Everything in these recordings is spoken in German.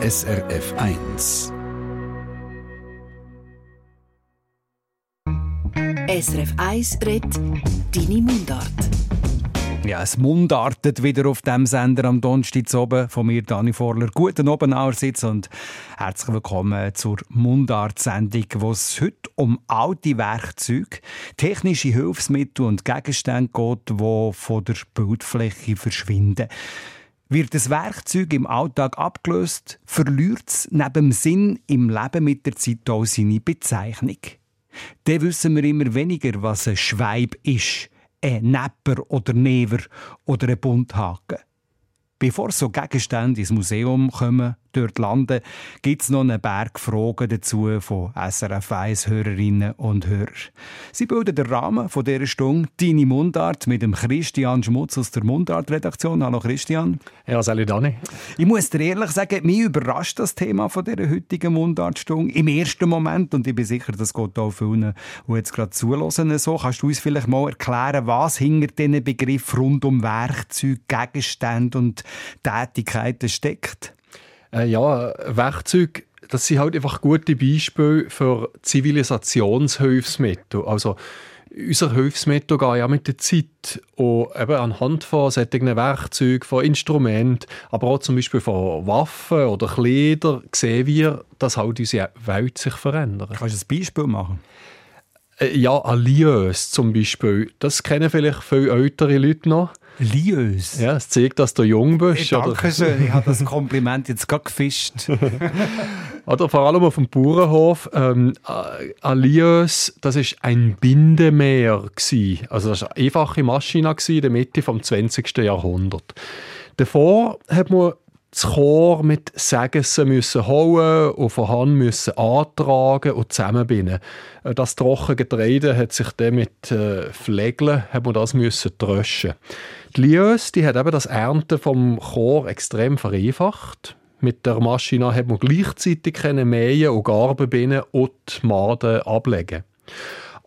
SRF 1. SRF 1 redet Deine Mundart. Ja, es mundartet wieder auf dem Sender am Donnerstag oben von mir, Dani Vorler. Guten Abend allerseits und herzlich willkommen zur Mundart-Sendung, wo es heute um alte Werkzeuge, technische Hilfsmittel und Gegenstände geht, die von der Bildfläche verschwinden. Wird das Werkzeug im Alltag abgelöst, verliert es neben dem Sinn im Leben mit der Zeit auch seine Bezeichnung. Dann wissen wir immer weniger, was ein Schweib ist, ein Nepper oder Never oder ein Bunthaken. Bevor so Gegenstände ins Museum kommen, dort landen, gibt es noch einen Berg Fragen dazu von SRF 1 Hörerinnen und Hörern. Sie bilden den Rahmen von dieser Stunde «Deine Mundart» mit dem Christian Schmutz aus der Mundart-Redaktion. Hallo Christian. Ja, salut Dani. Ich muss dir ehrlich sagen, mich überrascht das Thema von dieser heutigen Mundartstunde im ersten Moment und ich bin sicher, das geht auch vielen, die jetzt gerade zulassen. So, kannst du uns vielleicht mal erklären, was hinter diesen Begriff rund um Werkzeuge, Gegenstände und Tätigkeiten steckt? Äh, ja, Werkzeuge, das sind halt einfach gute Beispiele für Zivilisationshilfsmittel. Also, unser Hilfsmittel gehen ja mit der Zeit und eben anhand von solchen Werkzeugen, von Instrumenten, aber auch zum Beispiel von Waffen oder Kleidern sehen wir, dass halt unsere Welt sich verändert. Kannst du ein Beispiel machen? Äh, ja, ein Liös zum Beispiel. Das kennen vielleicht viele ältere Leute noch. Liös? Ja, es zeigt, dass du jung bist. Hey, danke schön, ich habe das Kompliment jetzt gerade gefischt. oder vor allem auf dem Bauernhof. Ähm, ein Liös, das ist ein Bindemeer. Gewesen. Also das war eine einfache Maschine in der Mitte des 20. Jahrhunderts. Davor hat man das Chor mit Sägessen müssen holen und von Hand müssen antragen und zusammenbinden. Äh, das trockene Getreide hat sich dann mit äh, Flegeln hat man das müssen tröschen. Die Liös, die hat eben das Ernten vom Chor extrem vereinfacht. Mit der Maschine hat man gleichzeitig mähen und Garben binden und die Maden ablegen.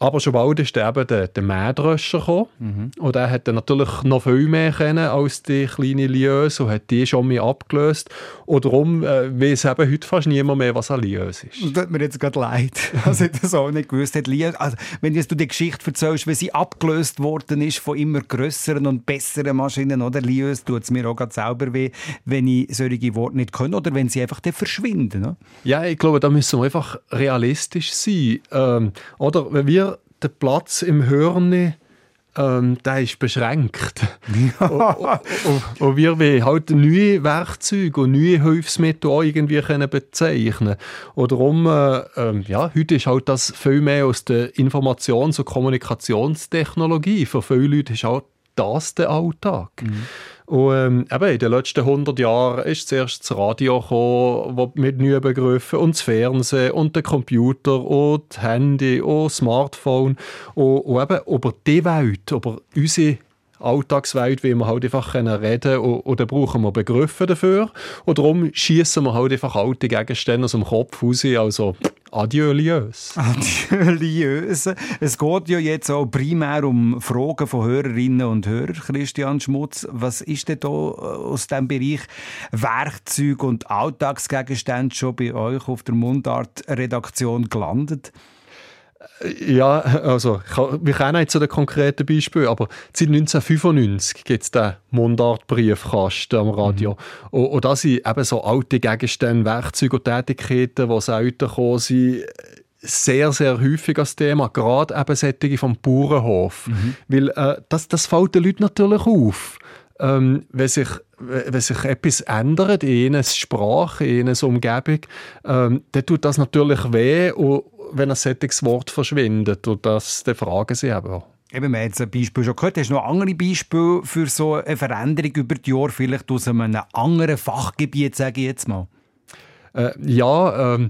Aber schon bald ist eben der, der Mähdröscher gekommen. Mhm. Und er hat natürlich noch viel mehr können als die kleine Lieus und hat die schon mehr abgelöst. Und darum äh, weiß eben heute fast niemand mehr, was ein Lieus ist. Das tut mir jetzt gerade leid, dass ich das auch nicht gewusst habe. Also, wenn du die Geschichte erzählst, wie sie abgelöst worden ist von immer grösseren und besseren Maschinen, oder Lieus, tut es mir auch gerade selber weh, wenn ich solche Worte nicht kann oder wenn sie einfach dann verschwinden. Ne? Ja, ich glaube, da müssen wir einfach realistisch sein. Ähm, oder wenn wir der Platz im Hirn ähm, der ist beschränkt. Ja. und, und, und, wir wollen halt neue Werkzeuge und neue Hilfsmittel irgendwie können bezeichnen Und darum, äh, äh, ja, heute ist halt das viel mehr aus der Informations- und Kommunikationstechnologie. Für viele Leute ist auch das der Alltag. Mhm. Und ähm, eben in den letzten 100 Jahren ist zuerst das Radio gekommen, mit neuen Begriffen, und das Fernsehen, und der Computer, und das Handy, und das Smartphone. Und, und eben über die Welt, über unsere Alltagswelt, wie wir halt einfach reden können. Und, und dann brauchen wir Begriffe dafür. Und darum schießen wir halt einfach alte Gegenstände aus dem Kopf raus. Also adieuliös. Adieuliös. Es geht ja jetzt auch primär um Fragen von Hörerinnen und Hörern. Christian Schmutz, was ist denn da aus dem Bereich Werkzeug und Alltagsgegenstände schon bei euch auf der Mundart-Redaktion gelandet? Ja, also wir kennen nicht so den konkreten Beispiel, aber seit 1995 gibt es den Mundartbriefkasten am Radio. Mhm. Und, und das sind eben so alte Gegenstände, Werkzeuge und Tätigkeiten, die selten gekommen sind, sehr, sehr häufig als Thema, gerade eben solche vom Bauernhof. Mhm. Weil äh, das, das fällt den Leuten natürlich auf. Ähm, wenn, sich, wenn sich etwas ändert in einer Sprache, in einer Umgebung, ähm, dann tut das natürlich weh und, wenn ein solches Wort verschwindet. Und das dann fragen sie eben Eben, wir haben jetzt ein Beispiel schon gehört. Hast du noch andere Beispiele für so eine Veränderung über die Jahre, vielleicht aus einem anderen Fachgebiet, sage ich jetzt mal? Äh, ja, ähm,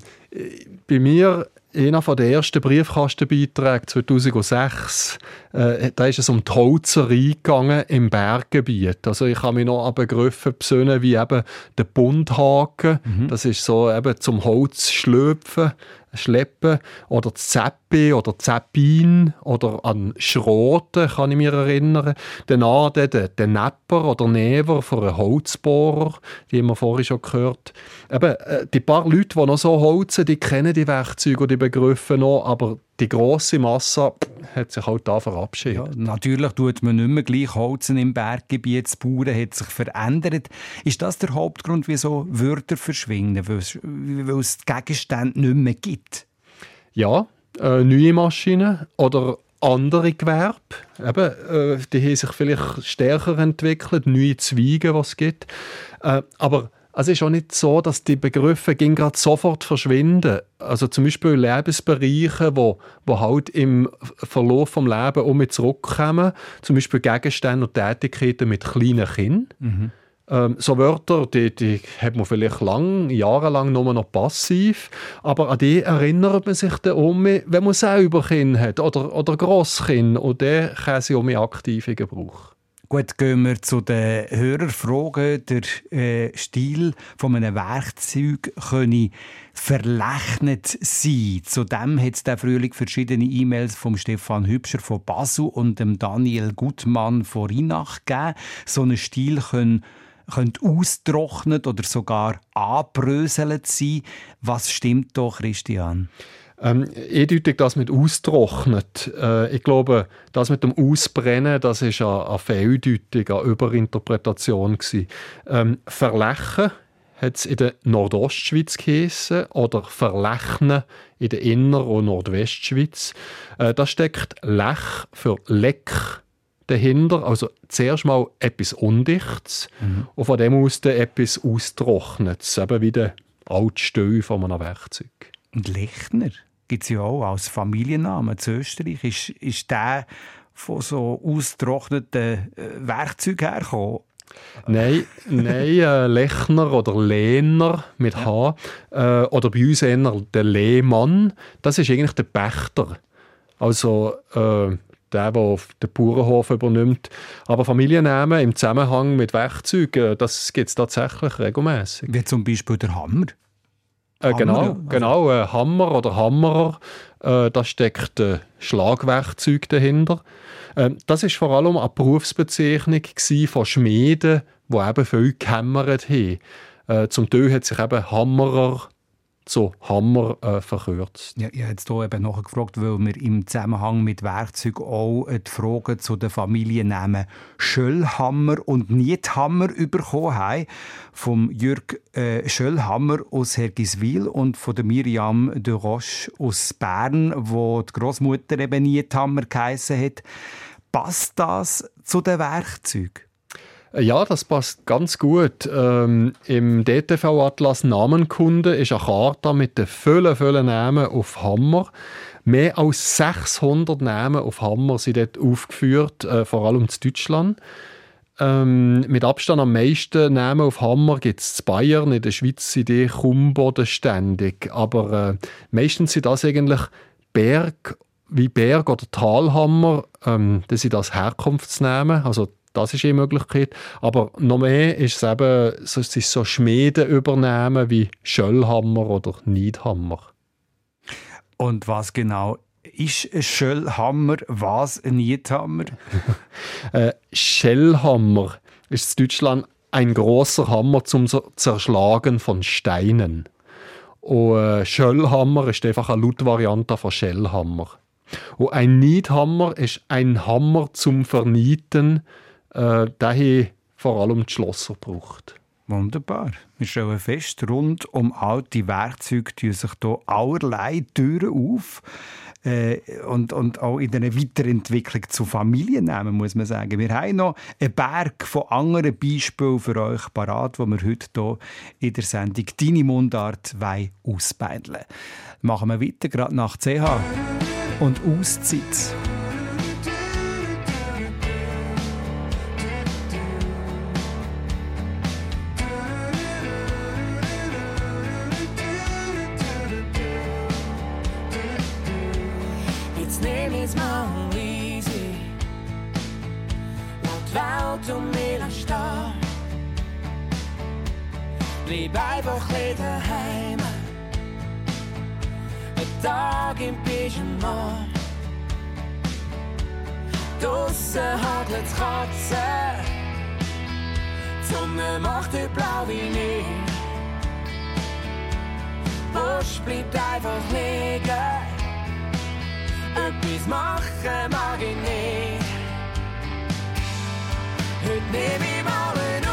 bei mir einer der ersten Briefkastenbeiträge 2006, äh, da ist es um die Holzerei gegangen im Berggebiet. Also ich habe mich noch an Begriffe besinnen, wie eben der Bundhaken. Mhm. Das ist so eben zum Holz schlöpfen schleppen. Oder Zeppi oder Zeppin oder an Schroten kann ich mich erinnern. Danach den, den Nepper oder Never von einem Holzbohrer, die wir vorhin schon gehört. Eben, äh, die paar Leute, die noch so holzen, die kennen die Werkzeuge und die Begriffe noch, aber die grosse Masse hat sich halt da verabschiedet. Ja, natürlich tut man nicht mehr gleich holzen im Berggebiet. Das Bauern hat sich verändert. Ist das der Hauptgrund, wieso Wörter verschwinden, weil es, die Gegenstände nicht mehr gibt? Ja, äh, neue Maschinen oder andere Gewerbe, eben, äh, die haben sich vielleicht stärker entwickelt, neue Zweige, was es gibt. Äh, aber es ist auch nicht so, dass die Begriffe gerade sofort verschwinden. Also zum Beispiel Lebensbereiche, wo, wo halt im Verlauf des Lebens um mit zurückkommen, zum Beispiel Gegenstände und Tätigkeiten mit kleinen Kindern. Mhm. Ähm, so Wörter, die, die hat man vielleicht lang, jahrelang nur noch passiv, aber an die erinnert man sich dann um, wenn man selber Kinder hat oder, oder Grosskinder und dann kann sie um aktiven Gebrauch. Gut, gehen wir zu den Hörerfragen. Der äh, Stil von einem Werkzeug könne verlechnet sein. Zudem hat es Frühling verschiedene E-Mails vom Stefan Hübscher von Basel und dem Daniel Gutmann von Rinach gegeben. So ein Stil können könnte austrocknet oder sogar anbröselt sein. Was stimmt doch, Christian? Ähm, eindeutig das mit austrocknet. Äh, ich glaube, das mit dem Ausbrennen, das ist eine, eine Fehldeutung, eine Überinterpretation Ähm, verlächen hat es in der Nordostschweiz geheissen oder verlechnen in der Inner- und Nordwestschweiz. Äh, da steckt Lech für Leck dahinter, also zuerst mal etwas Undichtes mhm. und von dem aus dann etwas Austrocknetes, eben wie der alte von einem Werkzeug. Und Lechner? Gibt es ja auch als Familiennamen zu Österreich. Ist, ist der von so ausgetrockneten äh, Werkzeugen hergekommen? Nein, nein äh, Lechner oder Lehner mit H. Äh, oder bei uns eher der Lehmann. Das ist eigentlich der Pächter. Also äh, der, der den Bauernhof übernimmt. Aber Familiennamen im Zusammenhang mit Werkzeugen, das gibt es tatsächlich regelmäßig. Wie zum Beispiel der Hammer. Äh, genau, also. genau äh, Hammer oder Hammerer, äh, da steckt Schlagwerkzeug dahinter. Äh, das ist vor allem eine Berufsbezeichnung von Schmieden, die eben viel gehämmert haben. Zum Teil hat sich eben Hammerer so Hammer äh, verkürzt. Ja, ich habe jetzt hier eben nachher gefragt, weil wir im Zusammenhang mit Werkzeug auch die Frage zu den Familiennamen Schöllhammer und Niethammer bekommen haben. Vom Jürg äh, Schöllhammer aus Hergiswil und von der Miriam de Roche aus Bern, wo die Großmutter eben Niethammer geheissen hat. Passt das zu den Werkzeugen? Ja, das passt ganz gut. Ähm, Im DTV-Atlas Namenkunde ist eine Karte mit den vielen, vielen Namen auf Hammer. Mehr als 600 Namen auf Hammer sind dort aufgeführt, äh, vor allem in Deutschland. Ähm, mit Abstand am meisten Namen auf Hammer gibt es in Bayern. In der Schweiz sind die kaum bodenständig. Aber äh, meistens sind das eigentlich Berg, wie Berg- oder Talhammer. Ähm, das sind das Herkunftsnamen, also das ist eine Möglichkeit. Aber noch mehr ist es eben, es ist so Schmieden übernehmen wie Schöllhammer oder Niedhammer. Und was genau ist ein Schöllhammer, was ein Niedhammer? äh, Schellhammer ist in Deutschland ein großer Hammer zum Zerschlagen von Steinen. Und äh, Schöllhammer ist einfach eine Lautvariante von Schellhammer. Und ein Niedhammer ist ein Hammer zum Vernieten äh, der vor allem die Schlosser gebraucht. Wunderbar. Wir stellen fest, rund um alte Werkzeuge tun sich hier allerlei Türen auf. Äh, und, und auch in einer Weiterentwicklung zu Familiennamen, muss man sagen. Wir haben noch einen Berg von anderen Beispielen für euch parat, die wir heute hier in der Sendung «Deine Mundart» ausbeideln Machen wir weiter, gerade nach CH und Auszeit. Draussen hagelt's Katzen. Die Sonne macht heute blau wie nie. Busch bleibt einfach liegen. Etwas machen mag ich nicht. Heute nehme ich mal eine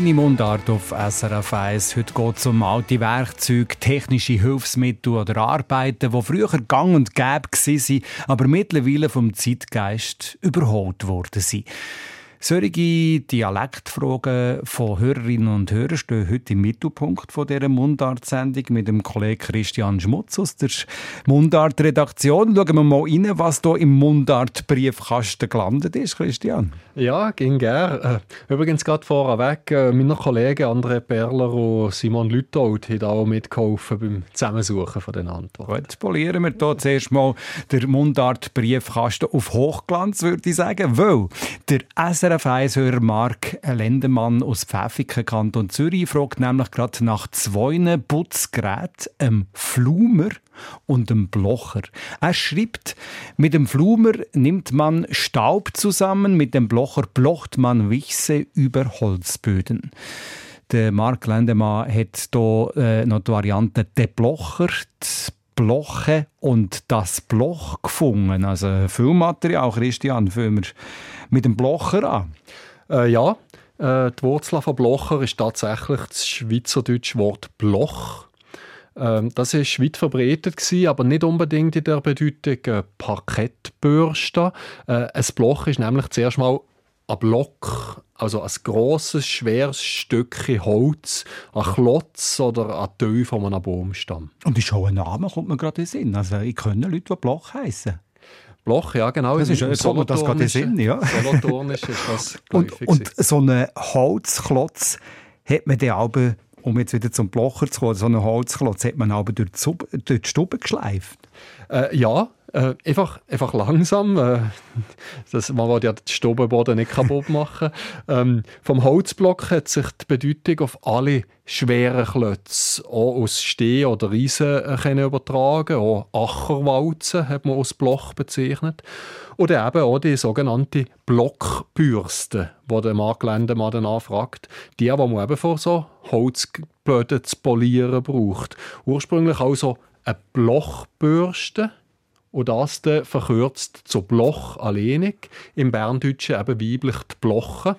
Deine Mundart auf SRF 1. Heute geht es um alte Werkzeuge, technische Hilfsmittel oder Arbeiten, die früher gang und gäbe waren, aber mittlerweile vom Zeitgeist überholt worden sind. Solche Dialektfragen von Hörerinnen und Hörern stehen heute im Mittelpunkt von dieser Mundart-Sendung mit dem Kollegen Christian Schmutz aus der Mundart-Redaktion. Schauen wir mal rein, was hier im Mundart-Briefkasten gelandet ist, Christian. Ja, ging gern. Äh, Übrigens gerade vorweg, äh, meine Kollegen André Perler und Simon Lüthold haben auch mitgeholfen beim Zusammensuchen von den Antworten. Gut, polieren wir hier zuerst mal den Mundart-Briefkasten auf Hochglanz, würde ich sagen, weil der SRF 1-Hörer Mark Lendemann aus Pfäffiken, Kanton Zürich, fragt nämlich gerade nach zwei Putzgeräten, einem Flumer und einem Blocher. Er schreibt, mit dem Flumer nimmt man Staub zusammen, mit dem Blocher blocht man Wichse über Holzböden. Der Mark Lendemann hat hier äh, noch die Variante «der Blocher». Bloche und das Bloch gefunden. Also viel Christian, fangen wir mit dem Blocher an. Äh, ja, äh, die Wurzel von Blocher ist tatsächlich das schweizerdeutsche Wort Bloch. Ähm, das ist weit verbreitet gewesen, aber nicht unbedingt in der Bedeutung äh, Parkettbürste. Äh, ein Bloch ist nämlich zuerst mal ein Block, also ein grosses, schweres Stückchen Holz, ein Klotz oder ein Teil von einem Baumstamm. Und ist auch ein Name, kommt mir gerade in den Sinn. Also ich kenne Leute, die Bloch heißen. Bloch, ja genau. Das ist jetzt kommt das gerade in Sinn, ja. Solothurnisch ist das Und, und so einen Holzklotz hat man dann aber, um jetzt wieder zum Blocher zu kommen, so einen Holzklotz hat man aber durch die, Sub- durch die Stube geschleift. Äh, ja, äh, einfach, einfach langsam. Äh, das, man will ja den Stubenboden nicht kaputt machen. ähm, vom Holzblock hat sich die Bedeutung auf alle schweren Klötze, auch aus Steh oder Riesen, äh, können übertragen. Auch Acherwalzen hat man als Bloch bezeichnet. Oder eben auch die sogenannte Blockbürste, die der Marktgeländemann dann anfragt. Die, die man eben für so Holzböden zu polieren braucht. Ursprünglich also eine Blochbürste und das dann verkürzt zu Bloch alleinig. Im Berndeutschen eben weiblich die Bloche.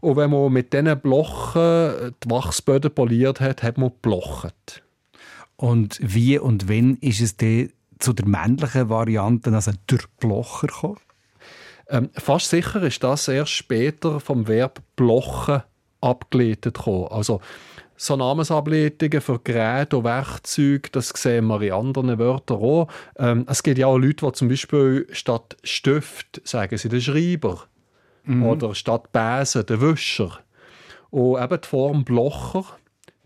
Und wenn man mit diesen Blochen die Wachsböden poliert hat, hat man geblochet. Und wie und wann ist es dann zu der männlichen Variante, also durch Blocher gekommen? Ähm, fast sicher ist das erst später vom Verb blochen abgeleitet gekommen. Also so Namensableitungen für Geräte und Werkzeuge, das sehen wir in anderen Wörtern auch. Ähm, es gibt ja auch Leute, die zum Beispiel statt Stift sagen sie den Schreiber oder statt Besen den Wischer. Und eben die Form Blocher,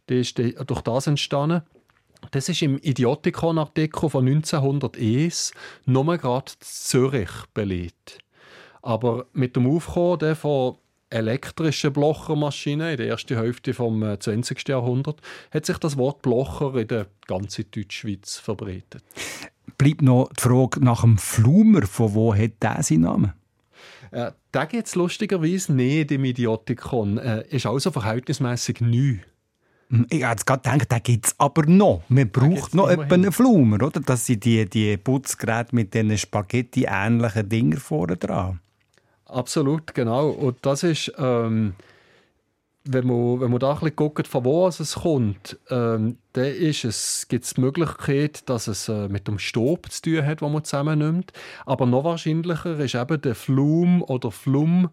die ist durch das entstanden. Das ist im Idiotikon-Artikel von 1901 nur gerade Zürich belegt. Aber mit dem Aufkommen der von elektrischen Blochermaschinen in der ersten Hälfte des 20. Jahrhunderts hat sich das Wort Blocher in der ganzen Deutschschweiz verbreitet. Bleibt noch die Frage nach dem Flumer. Von wo hat der seinen Namen? Äh, da gibt es lustigerweise nicht im Idiotikon. Äh, ist also verhältnismäßig neu. Hm, Ich habe gerade gedacht, den gibt es aber noch. Man braucht noch etwa einen Flumer, oder? Das sind die, die Putzgeräte mit diesen Spaghetti-ähnlichen Dinger vorne dran. Absolut, genau. Und das ist, ähm, wenn, man, wenn man da ein bisschen guckt, von wo es kommt, ähm, dann ist es, gibt es die Möglichkeit, dass es äh, mit dem Stob zu tun hat, den man zusammennimmt. Aber noch wahrscheinlicher ist eben der Flum oder Flum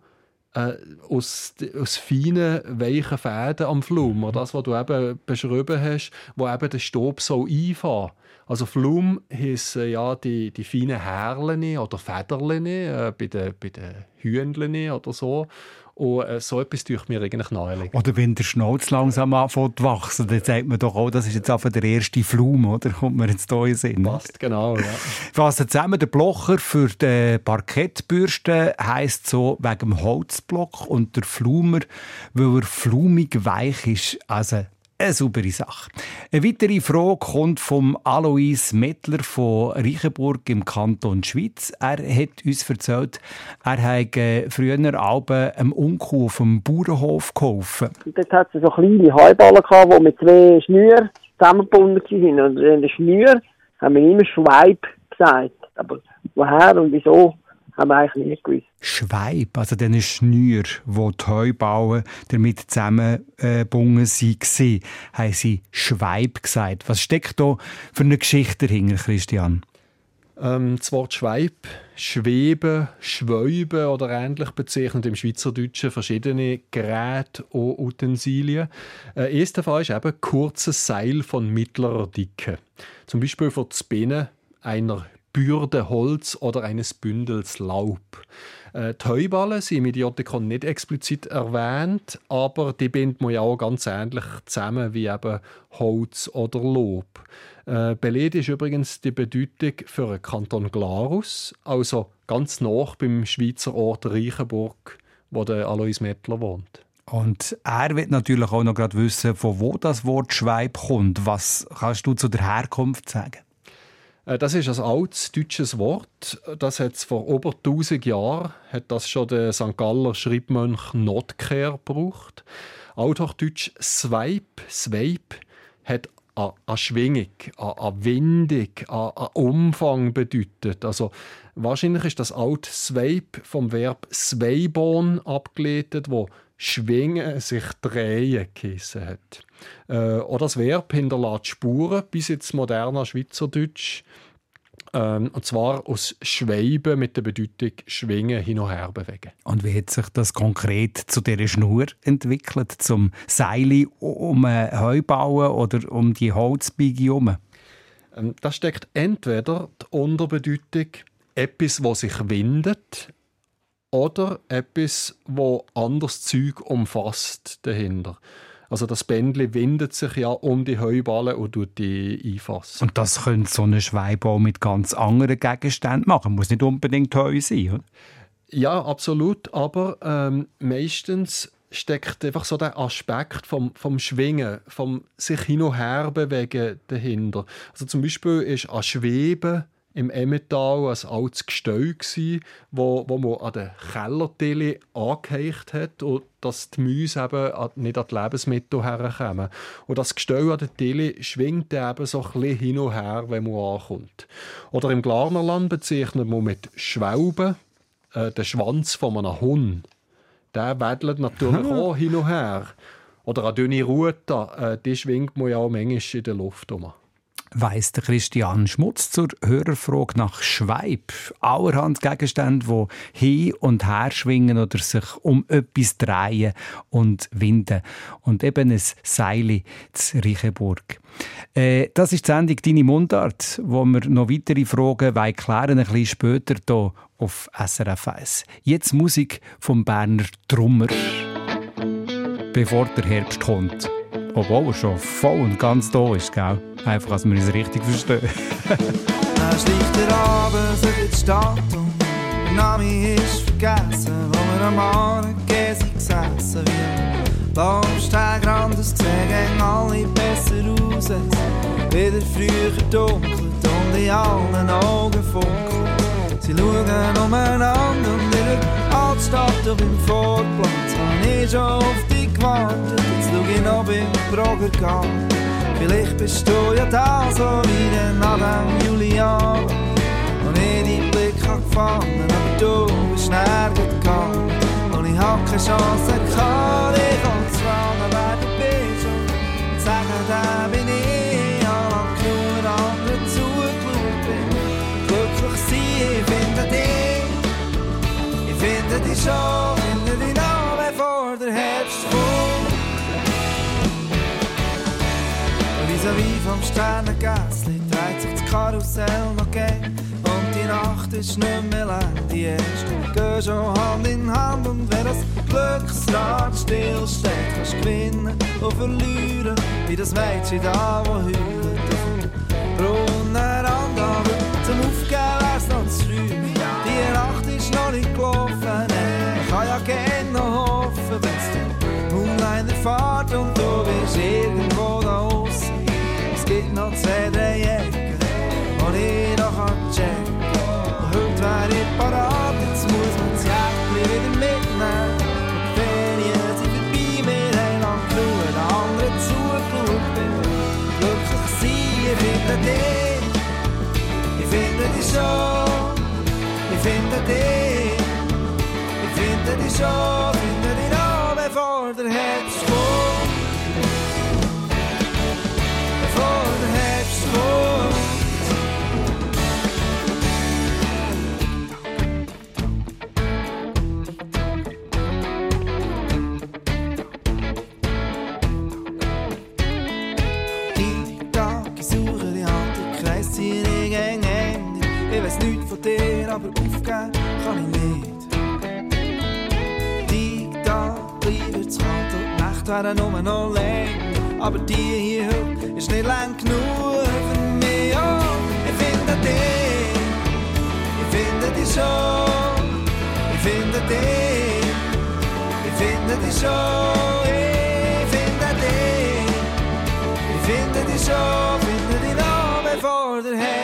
äh, aus, aus feinen, weichen Fäden am Flum. Oder das, was du eben beschrieben hast, wo eben der Stob so einfahren. Also Flum heissen ja die, die feinen Härchen oder Federchen äh, bei den, bei den Hühnchen oder so. Und äh, so etwas tue ich mir eigentlich nahelegen. Oder wenn der Schnauz langsam anfängt zu wachsen, dann sagt man doch auch, das ist jetzt einfach der erste Flum, oder? Kommt mir jetzt hier in. Passt, genau. Ja. Fassen zusammen, der Blocher für die Parkettbürste heisst so wegen dem Holzblock und der Flumer, weil er flumig weich ist. Also eine saubere Sache. Eine weitere Frage kommt vom Alois Mettler von Reichenburg im Kanton Schweiz. Er hat uns erzählt, er habe früher Alben einem Unkuh auf dem Bauernhof geholfen. Dort hat es so kleine Heuballen die mit zwei Schnüren zusammengebunden waren. Und in den Schnüren haben wir immer Schweib gesagt. Aber woher und wieso, haben wir eigentlich nicht gewusst. Schweib, also diesen Schnür, wo die Heubauen damit zusammengebunden waren, haben sie Schweib gesagt. Was steckt da für eine Geschichte dahinter, Christian? Ähm, das Wort Schweib, Schweben, Schwäuben oder ähnlich bezeichnet im Schweizerdeutschen verschiedene Geräte und Utensilien. Äh, eines davon ist eben kurzes Seil von mittlerer Dicke. Zum Beispiel für das Binden einer Bürde Holz oder eines Bündels Laub. Äh, die Heuballen sind im Idiotikon nicht explizit erwähnt, aber die bindet man ja auch ganz ähnlich zusammen wie eben Holz oder Lob. Äh, belegt ist übrigens die Bedeutung für den Kanton Glarus, also ganz nach beim Schweizer Ort Reichenburg, wo der Alois Mettler wohnt. Und er wird natürlich auch noch gerade wissen, von wo das Wort Schweib kommt. Was kannst du zu der Herkunft sagen? Äh, Das ist ein altes deutsches Wort. Das hat vor über 1000 Jahren hat das schon der St. Galler Schreibmönch Notker gebraucht. Althochdeutsch Sweip, Sveip hat an Schwingung, an Windung, an Umfang bedeutet. Also wahrscheinlich ist das alte Sweip vom Verb Sveibon abgeleitet, wo schwingen, sich drehen geheissen hat. Äh, auch das Verb hinterlässt Spuren bis ins moderne Schweizerdeutsch. Ähm, und zwar aus Schweiben mit der Bedeutung schwingen, hin und her bewegen. Und wie hat sich das konkret zu dieser Schnur entwickelt? Zum Seil um ein Heu bauen oder um die Holzbiege herum? Ähm, das steckt entweder die Unterbedeutung etwas, was sich windet, oder etwas, wo anderes Zeug umfasst dahinter. Also das Bändchen windet sich ja um die Heuballen und tut die einfassen. Und das könnte so eine Schweibe mit ganz anderen Gegenständen machen. Muss nicht unbedingt Heu sein, oder? Ja, absolut. Aber ähm, meistens steckt einfach so der Aspekt vom, vom Schwingen, vom sich hin und her bewegen dahinter. Also zum Beispiel ist an Schweben im Emmental ein altes Gestell, gsi, wo, wo man an den Kellertille angeheicht hat und dass die Mäuse eben nicht an die Lebensmittel herkommen. Und das Gestell an der Tille schwingt eben so ein bisschen hin und her, wenn man ankommt. Oder im Glarnerland bezeichnet man mit Schwalben äh, den Schwanz von einem Hund. Der wedelt natürlich auch hin und her. Oder eine dünne Rute, äh, die schwingt man ja auch manchmal in der Luft um weiss der Christian Schmutz zur Hörerfrage nach Schweib. Allerhand Gegenstände, die hin und her schwingen oder sich um etwas drehen und winden. Und eben ein Seil zu Reichenburg. Äh, das ist die Sendung «Deine Mundart», wo wir noch weitere Fragen klären, ein bisschen später hier auf SRF 1. Jetzt Musik vom Berner Trummer. Bevor der Herbst kommt. Obwohl er schon voll und ganz da ist, gell? Einfach, dass wir uns richtig verstehen. Dann schleicht der Abend in die Stadt und der Name ist vergessen, wo wir am sind gesessen. Wie Baumsteig das gesehen, gehen alle besser raus. Wieder früher dunkelt und in allen Augen funkelt. Sie schauen umeinander und in der Altstadt auf dem Vorplatz habe ich schon auf dich gewartet. Jetzt schau ich noch Broger gehen. Vielleicht bist du ja da, so wie der Adam Julian. Und ich deinen Blick habe gefangen, aber du bist nirgends gegangen. Und ich hab keine Chance gehabt, dich anzufragen, wer du bist. Und sagen, da bin ich, dich schon, finde dich noch, bevor der Herbst kommt. Vis-à-vis vom Sternengässli dreht sich das Karussell noch gern und die Nacht ist nicht mehr lang. Die Ersten gehen schon Hand in Hand und wer das Glücksrad stillsteht, kannst gewinnen und verlieren, wie das Mädchen da, wo heult auf dem finde dich schon, ich finde dich, ich finde dich schon, finde dich noch, aber aufgeben kann ich nicht. Die Tag, bleibt kalt und Nacht werden nur noch länger. Aber die hier heute ist nicht lang genug für mich. Oh, ich finde dich, ich finde dich schon, ich finde dich, ich finde dich schon, ich finde dich, ich finde dich Herbst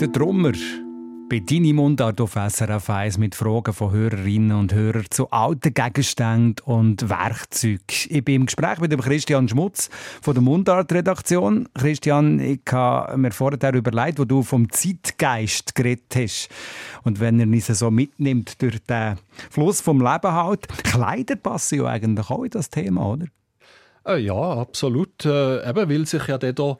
Der Drummer bei Deine Mundart auf SRF 1 mit Fragen von Hörerinnen und Hörern zu alten Gegenständen und Werkzeugen. Ich bin im Gespräch mit dem Christian Schmutz von der Mundart-Redaktion. Christian, ich habe mir vorher überlegt, wo du vom Zeitgeist geredet hast. Und wenn er uns so mitnimmt durch den Fluss vom Leben halt, Kleider passen ja eigentlich auch in das Thema, oder? Äh, ja, absolut. Äh, eben, weil sich ja da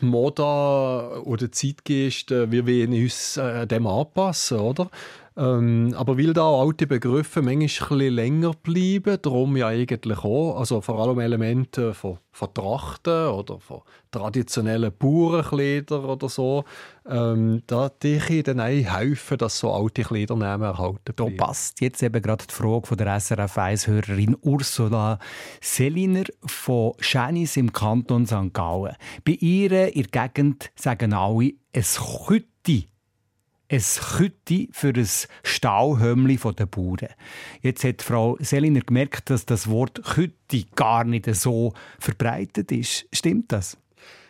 die Moda oder die Zeitgeist, äh, wir wollen uns äh, dem anpassen, oder? Ähm, aber weil da alte Begriffe manchmal ein länger bleiben, darum ja eigentlich auch, also vor allem Elemente von, von Trachten oder von traditionellen Bauernkleidern oder so, ähm, da die dann auch helfen, dass so alte Kleidernamen erhalten bleiben. Da passt jetzt eben gerade die Frage von der SRF 1-Hörerin Ursula Seliner von Schänis im Kanton St. Gallen. Bei ihr in der Gegend sagen alle, es Kütti ein Kütti für ein Stauhömmli der Bauern. Jetzt hat Frau Seliner gemerkt, dass das Wort Kütti gar nicht so verbreitet ist. Stimmt das?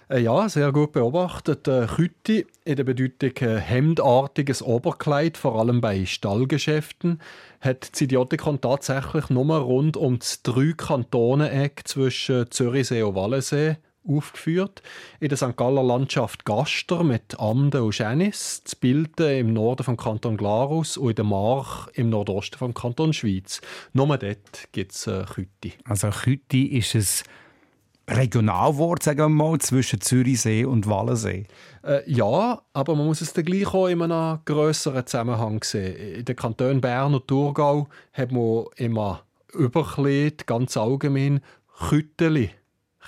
Äh, ja, sehr gut beobachtet. Äh, Kütti in der Bedeutung äh, hemdartiges Oberkleid, vor allem bei Stallgeschäften, hat das Idiotikon tatsächlich nur rund um das drei Kantoneneck zwischen Zürichsee und Wallensee aufgeführt. In der St. Galler Landschaft Gaster mit Amden und Schänis, das Bilden im Norden vom Kanton Glarus und in der March im Nordosten vom Kanton Schweiz. Nur dort gibt es äh, Kütti. Also Kütti ist ein Regionalwort, sagen wir mal, zwischen Zürichsee und Wallensee. Äh, ja, aber man muss es dann gleich auch in einem grösseren Zusammenhang sehen. In den Kantonen Bern und Thurgau hat man immer Überkleid, ganz allgemein, Kütteli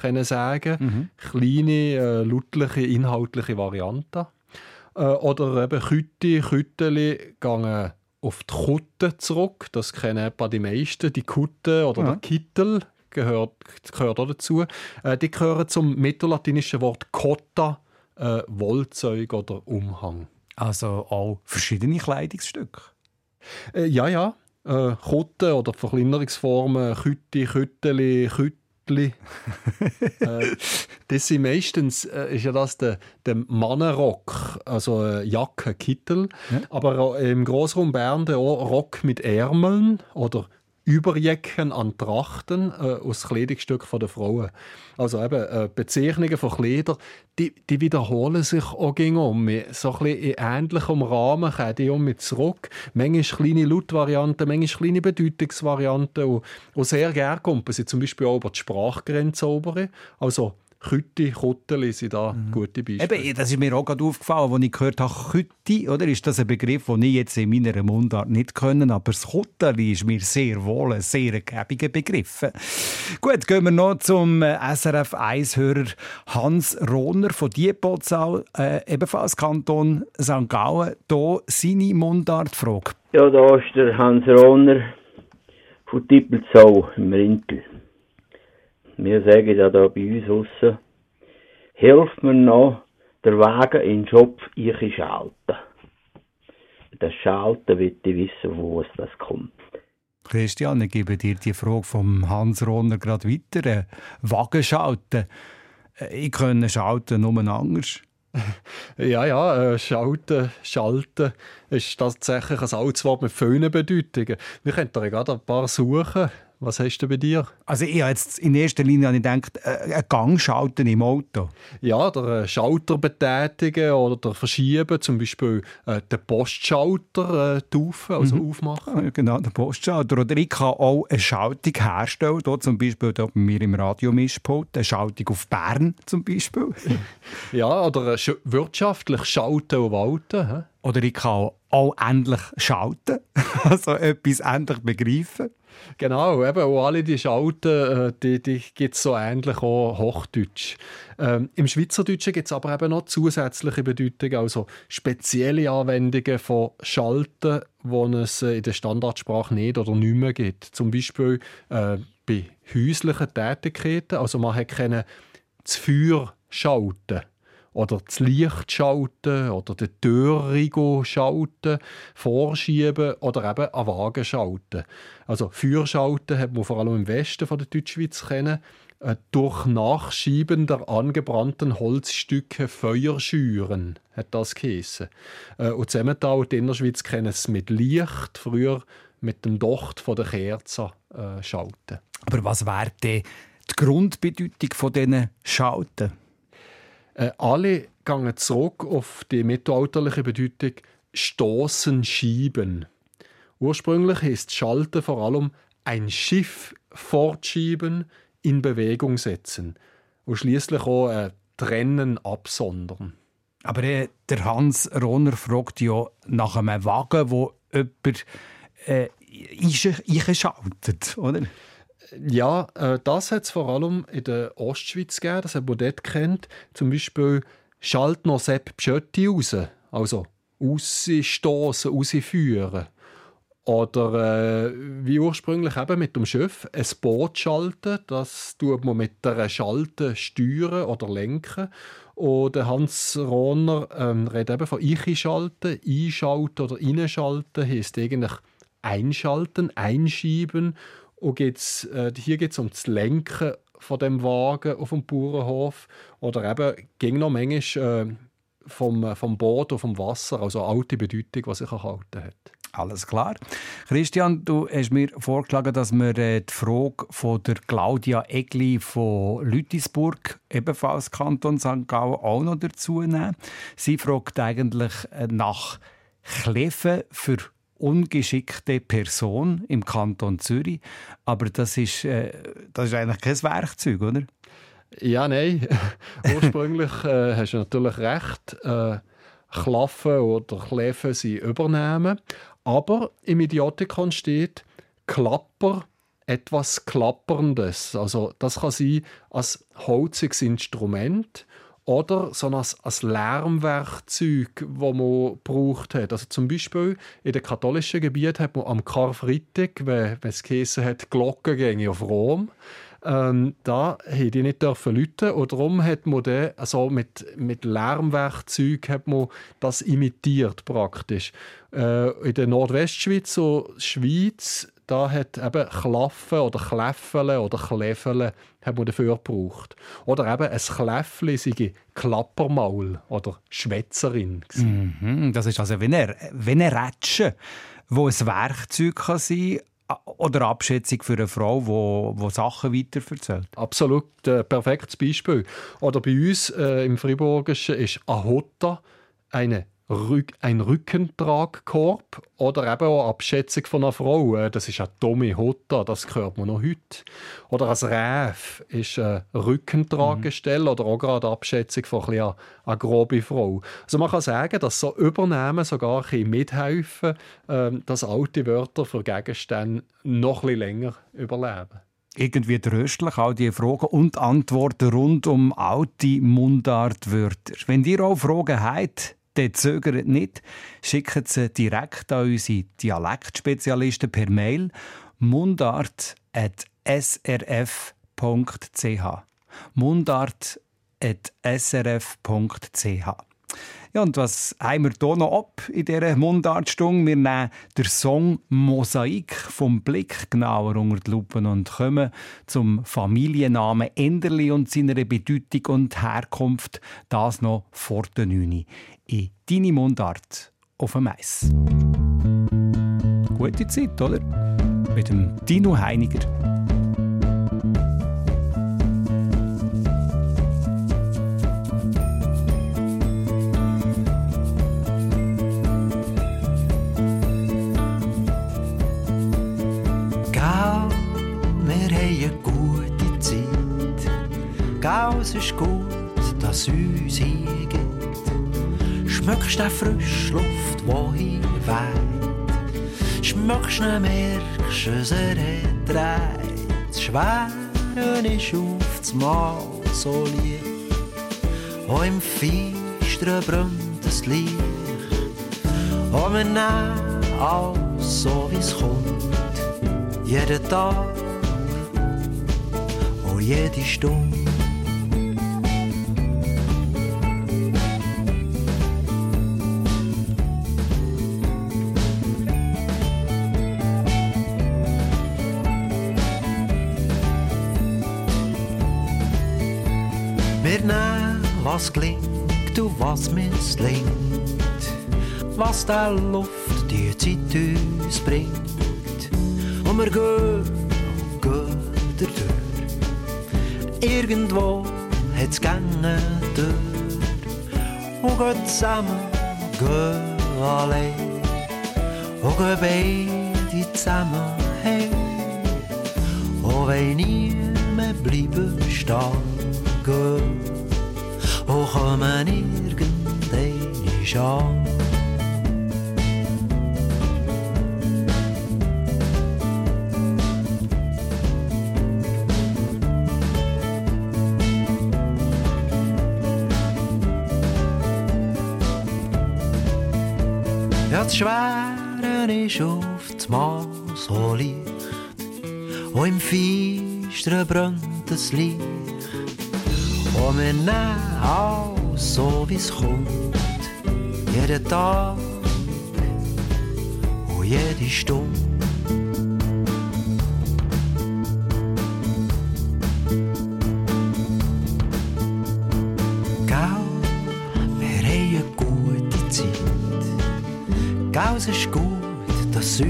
können sagen. Mhm. Kleine, äh, lautliche, inhaltliche Varianten. Äh, oder eben Kütti, Kütteli gehen auf die Kutte zurück. Das kennen etwa die meisten. Die Kutte oder ja. der Kittel gehört, gehört auch dazu. Äh, die gehören zum mittellatinischen Wort cotta, äh, Wollzeug oder Umhang. Also auch verschiedene Kleidungsstücke? Äh, ja, ja. Äh, Kutte oder Verkleinerungsformen, Kütti, Kütteli, Kütti, Hemdli. äh, das sind meistens äh, ist ja das der, der Mannenrock, also äh, Jacke, Kittel. Ja. Aber im Großraum Bern der auch Rock mit Ärmeln oder Überjecken an Trachten äh, aus Kleidungsstück der Frauen. Also eben äh, Bezeichnungen von Kleidern, die, die wiederholen sich auch um. So ein bisschen in ähnlichem Rahmen kommen die um mit zurück. Manchmal kleine Lautvarianten, manchmal kleine Bedeutungsvarianten und, und sehr gerne kommen sie zum Beispiel auch über die Sprachgrenze oben. Also Kütti, Kutteli sind da mhm. gute Beispiele. Eben, das ist mir auch gerade aufgefallen, als ich gehört habe, Kütti, oder? Ist das ein Begriff, den ich jetzt in meiner Mundart nicht können, aber das Kutteli ist mir sehr wohl ein sehr gäbiger Begriff. Gut, gehen wir noch zum äh, SRF 1-Hörer Hans Rohner von Diepolzau, äh, ebenfalls Kanton St. Gallen. Hier seine Mundartfrage. Ja, da ist der Hans Rohner von Diepolzau im Rintel wir sagen ja da bei uns aussen, hilft mir noch, der Wagen in den Schopf ich schalten. Das Schalten will ich wissen, wo es das kommt. Christian, ich gebe dir die Frage vom Hans Ronner gerade weiter. Äh, Wagen schalten. Äh, ich kann schalten nur anders. ja, ja, äh, schalten, schalten ist tatsächlich ein altes Wort mit vielen Bedeutungen. Wir könnten da gerade ein paar suchen. Was hast du bei dir? Also ich habe jetzt in erster Linie gedacht, äh, ein Gang schalten im Auto. Ja, der Schalter betätigen oder der verschieben, zum Beispiel äh, den Postschalter äh, taufen, also mhm. aufmachen. Ja, genau, den Postschalter. Oder ich kann auch eine Schaltung herstellen, hier zum Beispiel hier bei mir im Radiomischpult, eine Schaltung auf Bern zum Beispiel. ja, oder äh, wirtschaftlich schalten und walten. Oder ich kann auch endlich schalten, also etwas endlich begreifen. Genau, eben, und alle die Schalten, äh, die, die gibt es so ähnlich auch Hochdeutsch. Ähm, Im Schweizerdeutschen gibt es aber eben noch zusätzliche Bedeutungen, also spezielle Anwendungen von Schalten, die es äh, in der Standardsprache nicht oder nicht mehr gibt. Zum Beispiel äh, bei häuslichen Tätigkeiten, also man hat keine Feuer schalten oder das Licht schalten oder den Türrigo schalten, vorschieben oder eben einen Wagen schalten. Also Feuerschalten hat man vor allem im Westen von der Deutschschweiz kennen. durch Nachschieben der angebrannten Holzstücke Feuer schüren, hat das geheissen. Äh, und Zemmental und die Innerschweiz kennen es mit Licht, früher mit dem Docht von der Kerze äh, schalten. Aber was wäre denn die Grundbedeutung von diesen Schalten? Äh, alle gehen zurück auf die mittelalterliche Bedeutung stoßen, schieben. Ursprünglich ist Schalten vor allem ein Schiff fortschieben, in Bewegung setzen und schließlich auch äh, trennen, absondern. Aber äh, der Hans Rohner fragt ja nach einem Wagen, wo jemand äh, einschaltet, oder? Ja, äh, das hat es vor allem in der Ostschweiz gegeben, das hat man dort kennt. Zum Beispiel «Schalt noch Sepp Pschötti raus», also «rausstossen», «rausführen». Oder äh, wie ursprünglich eben mit dem Schiff, ein Boot schalten, das tut man mit einer Schalte steuern oder lenken. Und Hans Rohner ähm, redet eben von «Ich-Schalten», «Einschalten» oder «Innenschalten» heisst eigentlich «einschalten», «einschieben» und geht's, äh, hier geht es um das Lenken von dem Wagen auf dem Bauernhof oder eben ging noch manchmal äh, vom, vom Boot auf dem Wasser, also alte Bedeutung, die sich erhalten hat. Alles klar. Christian, du hast mir vorgeschlagen, dass wir äh, die Frage von der Claudia Egli von Lütisburg, ebenfalls Kanton St. Gallen, auch noch dazu nehmen. Sie fragt eigentlich äh, nach Klefen für ungeschickte Person im Kanton Zürich. Aber das ist, äh, das ist eigentlich kein Werkzeug, oder? Ja, nein. Ursprünglich äh, hast du natürlich recht. Äh, Klaffen oder Kläfen sind übernehmen. Aber im Idiotikon steht Klapper, etwas Klapperndes. Also das kann sein als holziges Instrument oder so als, als Lärmwerkzeug, das man braucht hat. Also zum Beispiel in den katholischen Gebieten hat man am Karfreitag, wenn, wenn es geheißen hat, Glockengänge auf Rom, ähm, da hätte die nicht dürfen läuten und darum hat man den, also mit, mit Lärmwerkzeug hat man das imitiert praktisch. Äh, in der Nordwestschweiz, so Schweiz, da hat eben Klaffen oder Kläffele oder Kläffele hat man dafür gebraucht. Oder eben ein Kläffli sei Klappermaul oder Schwätzerin. Mhm, das ist also wie eine, wie eine Rätsche, wo ein Werkzeug kann sein oder Abschätzung für eine Frau, die wo, wo Sachen weiterverzählt. Absolut, ein perfektes Beispiel. Oder bei uns äh, im Friburgischen ist Ahota eine ein Rückentragkorb oder eben auch Abschätzung von einer Frau. Äh, das ist eine dumme Hotta, das hört man noch heute. Oder als Räf ist ein Rückentraggestell mhm. oder auch gerade Abschätzung von ein eine, eine grobe Frau. Also man kann sagen, dass so Übernehmen sogar ein mithelfen, ähm, dass alte Wörter für Gegenstände noch ein bisschen länger überleben irgendwie tröstlich, all die Fragen und Antworten rund um alte Mundartwörter. Wenn ihr auch Fragen habt, dann zögert nicht, schickt sie direkt an unsere Dialektspezialisten per Mail mundart.srf.ch mundart.srf.ch ja, und was haben wir hier noch ab in dieser Mundartstunde? Wir nehmen den Song Mosaik vom Blick genauer unter die Lupe und kommen zum Familiennamen Enderli und seiner Bedeutung und Herkunft. Das noch vor der 9 in deine Mundart auf dem Eis. Gute Zeit, oder? Mit dem Dino Heiniger. Gau, es ist gut, dass uns hier gibt. Schmeckst du Frischluft, wo hier weht? Schmeckst du merkst, es er dreht. Das Schwere ist auf das Mal so lieb. Auch im Feistern brennt das Licht. Und wir nehmen alles so, wie es kommt. Jeden Tag und jede Stunde. Was gelingt und was misslingt. Was der Luft die Zeit uns bringt. Und wir gehen und gehen durch. Irgendwo hat's Gänge durch. Und gehen zusammen, gehen allein. Und gehen beide zusammen heim. Und wenn nie mehr bleiben stehen, gehen. Kommen irgendeine an. Ja, das Schwere ist auf das Mal so leicht. Und im Feistern brennt das Licht. Wir nehmen alles so, wie es kommt. Jeden Tag und jede Stunde. Gell, es ist gut, dass es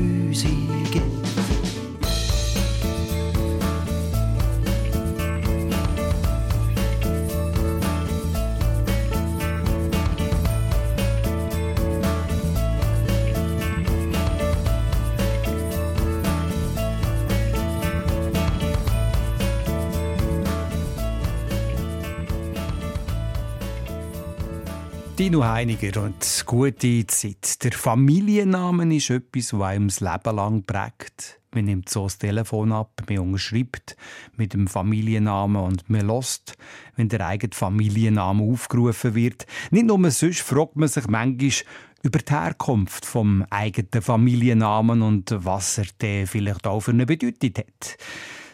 Dino Heiniger und gute Zeit. Der Familienname ist etwas, das einem das Leben lang prägt. Man nimmt so das Telefon ab, man unterschreibt mit dem Familiennamen und man lässt, wenn der eigene Familienname aufgerufen wird. Nicht nur sonst fragt man sich manchmal über die Herkunft vom eigenen Familiennamen und was er vielleicht auch für eine Bedeutung hat.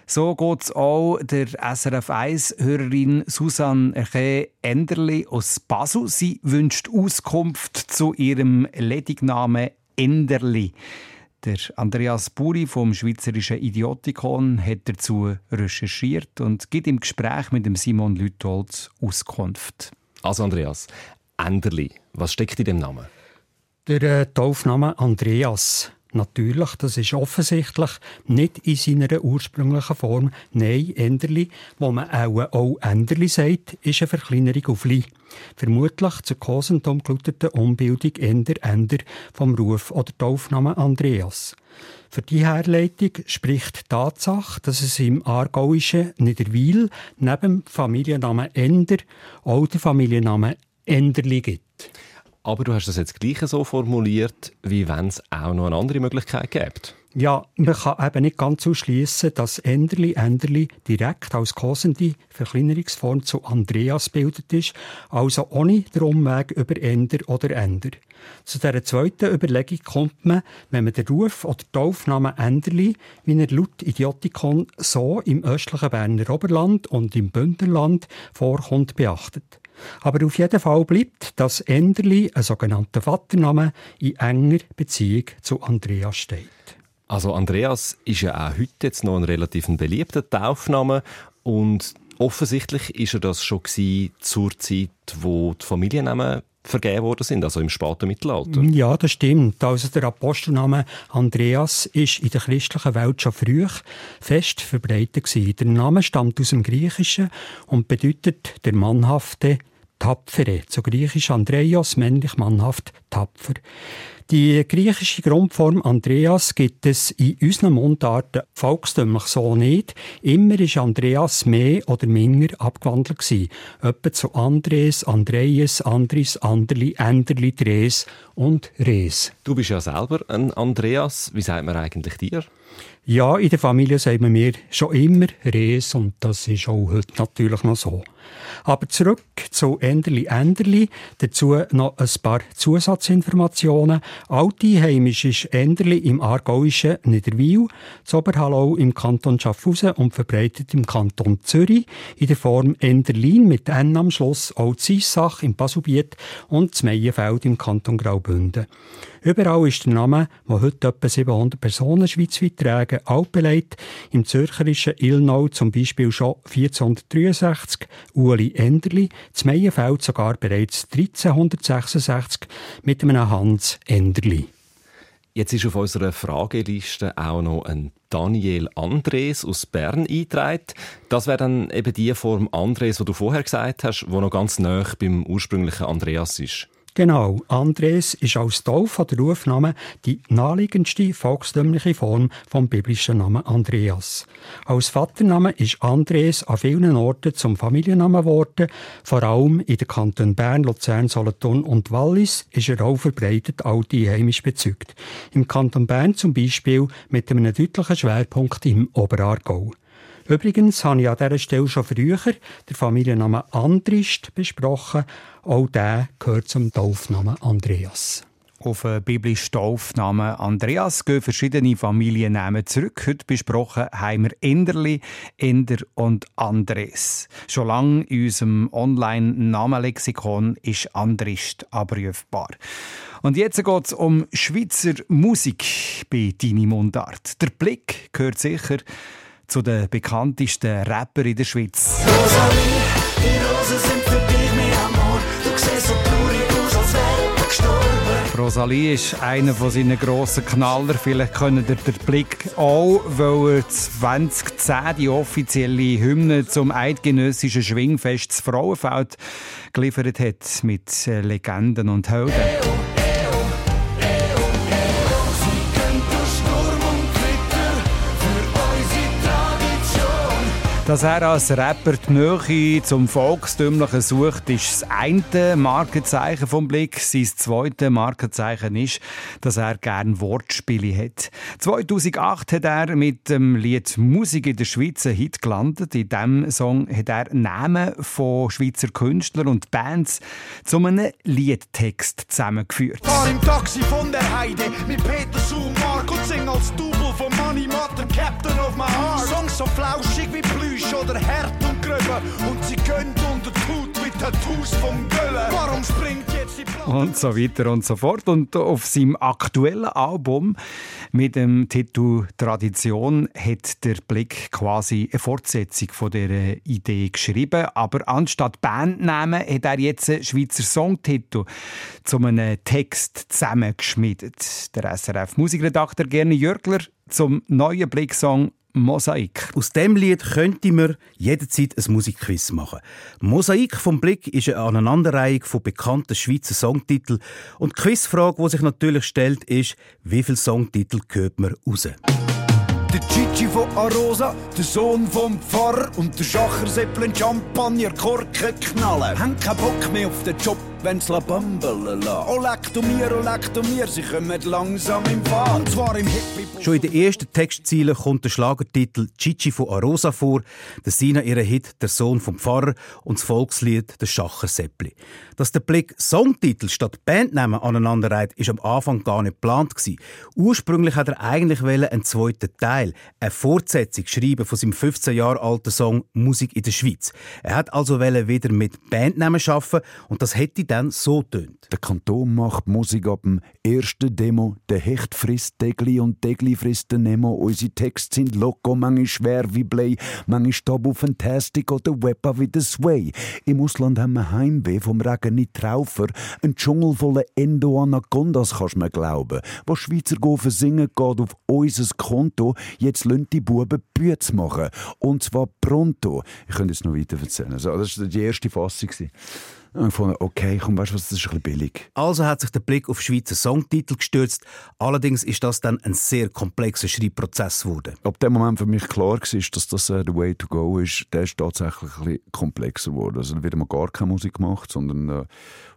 So geht es auch der SRF 1-Hörerin Susanne Erche Enderli aus Basel. Sie wünscht Auskunft zu ihrem Ledignamen Enderli. Der Andreas Buri vom Schweizerischen Idiotikon hat dazu recherchiert und gibt im Gespräch mit dem Simon Lütholz Auskunft. Also Andreas, Enderli, was steckt in dem Namen? Der äh, Taufname Andreas. Natürlich, das ist offensichtlich nicht in seiner ursprünglichen Form. Nein, Enderli, wo man auch, auch Enderli sagt, ist eine Verkleinerung auf Li. Vermutlich zur Kosentum gelauteten Umbildung Ender Ender vom Ruf oder Taufname Andreas. Für die Herleitung spricht die Tatsache, dass es im aargauischen Niederwil neben dem Familiennamen Ender auch den Familiennamen Enderli gibt. Aber du hast das jetzt gleich so formuliert, wie wenn es auch noch eine andere Möglichkeit gibt. Ja, man kann eben nicht ganz ausschließen, dass Enderli Enderli direkt als kosende Verkleinerungsform zu Andreas bildet ist, also ohne den Umweg über Ender oder Ender. Zu dieser zweiten Überlegung kommt man, wenn man den Ruf oder den Aufnamen Enderli, wie er laut Idiotikon so im östlichen Berner Oberland und im Bündnerland vorkommt, beachtet. Aber auf jeden Fall bleibt, dass Enderli, ein sogenannter Vatername, in enger Beziehung zu Andreas steht. Also Andreas ist ja auch heute jetzt noch ein relativ beliebter Taufname und offensichtlich ist er das schon zur Zeit, wo die Familiennamen vergeben worden sind, also im späten Mittelalter. Ja, das stimmt. Also der Apostelname Andreas ist in der christlichen Welt schon früh fest verbreitet gewesen. Der Name stammt aus dem Griechischen und bedeutet der mannhafte Tapfere. Zu Griechisch Andreas, männlich mannhaft, tapfer. Die griechische Grundform Andreas gibt es in unseren Mundarten volkstümlich so nicht. Immer ist Andreas mehr oder minder abgewandelt gewesen. Etwa zu Andres, Andreas, Andris, Anderli, Enderli, Dres und Res. Du bist ja selber ein Andreas. Wie sagt man eigentlich dir? Ja, in der Familie sagt man mir schon immer Res und das ist auch heute natürlich noch so. Aber zurück zu Enderli Enderli, dazu noch ein paar Zusatzinformationen. Alteinheimisch ist Enderli im aargauischen Niederwil, Zoberhallau im Kanton Schaffhausen und verbreitet im Kanton Zürich in der Form Enderlin mit N am Schluss, auch Zissach im Basubiet und Meienfeld im Kanton Graubünden. Überall ist der Name, der heute etwa 700 Personen schweizweit tragen, Alpeleit, im zürcherischen Ilnau zum Beispiel schon 1463 Uli Enderli, zum Meienfeld sogar bereits 1366 mit einem Hans Enderli. Jetzt ist auf unserer Frageliste auch noch ein Daniel Andres aus Bern eingetragen. Das wäre dann eben die Form Andres, die du vorher gesagt hast, wo noch ganz nah beim ursprünglichen Andreas ist. Genau, Andres ist als Taufe der Rufname die naheliegendste volkstümliche Form vom biblischen Namen Andreas. Als Vatername ist Andres an vielen Orten zum Familiennamen geworden. Vor allem in den Kantonen Bern, Luzern, Solothurn und Wallis ist er auch verbreitet alte heimisch bezügt. Im Kanton Bern zum Beispiel mit einem deutlichen Schwerpunkt im Oberaargau. Übrigens habe ich an dieser Stelle schon früher den Familiennamen Andrist besprochen. Auch der gehört zum Taufnamen Andreas. Auf den biblischen Taufnamen Andreas gehen verschiedene Familiennamen zurück. Heute besprochen haben wir Enderli, Ender und Andres. Schon lange in unserem Online-Namenlexikon ist Andrist abrufbar. Und jetzt geht es um Schweizer Musik bei Deine Mundart. Der Blick gehört sicher zu den bekanntesten Rapper in der Schweiz. Rosalie, die Rosen sind für dich mein Amor. Du siehst so traurig aus, als wäre gestorben. Rosalie ist einer von seinen grossen Knaller. Vielleicht können ihr den Blick auch, weil er 2010 die offizielle Hymne zum eidgenössischen Schwingfest Frauenfeld geliefert hat mit Legenden und Helden. Dass er als Rapper die Nähe zum Volkstümlichen sucht, ist das eine Markenzeichen vom Blick. Sein zweites Markenzeichen ist, dass er gerne Wortspiele hat. 2008 hat er mit dem Lied Musik in der Schweiz einen Hit gelandet. In diesem Song hat er Namen von Schweizer Künstlern und Bands zu einem Liedtext zusammengeführt. Im Taxi von der Heide mit Peter sing als Matter Captain of my Heart. Songs so flauschig wie Plüsch oder hart und gröber und sie gönnt unter die Haut mit Tattoos vom Göllen. Warum springt jetzt die Platte? und so weiter und so fort. Und auf seinem aktuellen Album mit dem Titel Tradition hat der Blick quasi eine Fortsetzung von der Idee geschrieben. Aber anstatt Bandnamen hat er jetzt einen Schweizer Songtitel zu einem Text zusammengeschmiedet. Der SRF-Musikredakteur Gerne Jürgler zum neuen Blicksong Mosaik. Aus dem Lied könnte man jederzeit ein Musikquiz machen. Mosaik vom Blick ist eine Aneinanderreihung von bekannten Schweizer Songtiteln. Und die Quizfrage, die sich natürlich stellt, ist, wie viele Songtitel hört man raus? Der Gigi von Arosa, der Sohn vom Pfarrer und der Schacher Seppeln Champagner Korken knallen. Haben keinen Bock mehr auf den Job, wenn's la bambeln la. Oh leck oh sie kommen langsam im Fahren. Zwar im Hippie. Schon in den ersten Textzielen kommt der Schlagertitel Gigi von Arosa vor, der Sina ihren Hit Der Sohn vom Pfarrer und das Volkslied Der Schacher Seppli. Dass der Blick Songtitel statt Bandnamen aneinanderreiht, ist am Anfang gar nicht geplant gewesen. Ursprünglich hat er eigentlich einen zweiten Teil, eine Fortsetzung schreiben von seinem 15 Jahre alten Song Musik in der Schweiz. Er hat also wieder mit Bandnamen schaffen und das hätte dann so tönt. Der Kanton macht Musik ab dem ersten Demo. Der Hecht frisst Degli und Degli frisst den Nemo. Unsere Texte sind loco, manchmal schwer wie Blei. Manchmal Tabu Fantastic oder Webber wie The Sway. Im Ausland haben wir Heimweh vom Regen nicht Traufer. Ein Dschungel voller Endo-Anacondas, kannst du mir glauben. Wo Schweizer Gofen singen, geht auf unser Konto. Jetzt lassen die Buben Bütz machen. Und zwar pronto. Ich könnte jetzt noch weiter erzählen. Also, das war die erste Fassung. Und ich fand, okay, komm, weißt du was, das ist ein bisschen billig. Also hat sich der Blick auf Schweizer Songtitel gestürzt. Allerdings ist das dann ein sehr komplexer Schreibprozess geworden. Ab dem Moment für mich klar war, dass das äh, der Way to go ist, der ist tatsächlich ein bisschen komplexer geworden. Also dann wird mal gar keine Musik gemacht, sondern äh,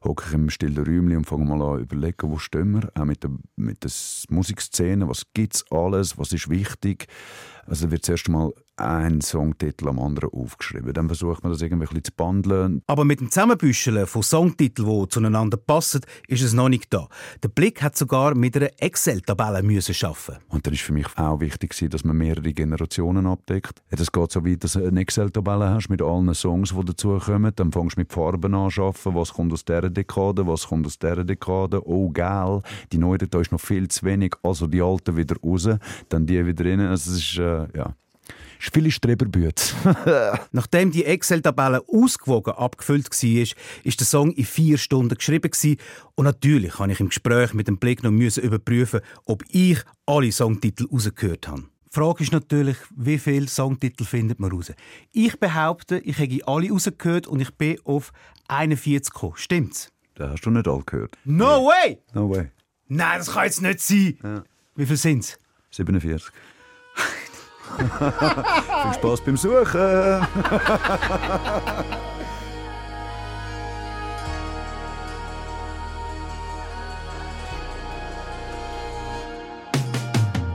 hocke ich im stillen Räumchen und fange mal an überlegen, wo stehen wir, auch mit der, mit der Musikszene, was gibt es alles, was ist wichtig. Also wird zuerst mal einen Songtitel am anderen aufgeschrieben. Dann versucht man das irgendwie ein bisschen zu bundeln. Aber mit dem Zusammenbüscheln von Songtiteln, die zueinander passen, ist es noch nicht da. Der Blick hat sogar mit einer Excel-Tabelle müssen schaffen. Und dann ist für mich auch wichtig, dass man mehrere Generationen abdeckt. Es geht so weit, dass du eine Excel-Tabelle hast mit allen Songs, die dazukommen. Dann fängst du mit Farben an zu arbeiten. Was kommt aus dieser Dekade, was kommt aus dieser Dekade. Oh, geil, die neue da ist noch viel zu wenig. Also die alten wieder raus, dann die wieder rein. Also es ist, äh, ja... ist viele Streberbüte. Nachdem die Excel-Tabelle ausgewogen abgefüllt war, ist der Song in vier Stunden geschrieben und natürlich habe ich im Gespräch mit dem Blick noch müssen überprüfen, ob ich alle Songtitel rausgehört habe. Die Frage ist natürlich, wie viele Songtitel findet man raus? Ich behaupte, ich habe alle rausgehört und ich bin auf 41 gekommen. Stimmt's? Da hast du nicht alle gehört. No way! No way. Nein, das kann jetzt nicht sein. Wie viel sind's? 47. Viel Spaß beim Suchen.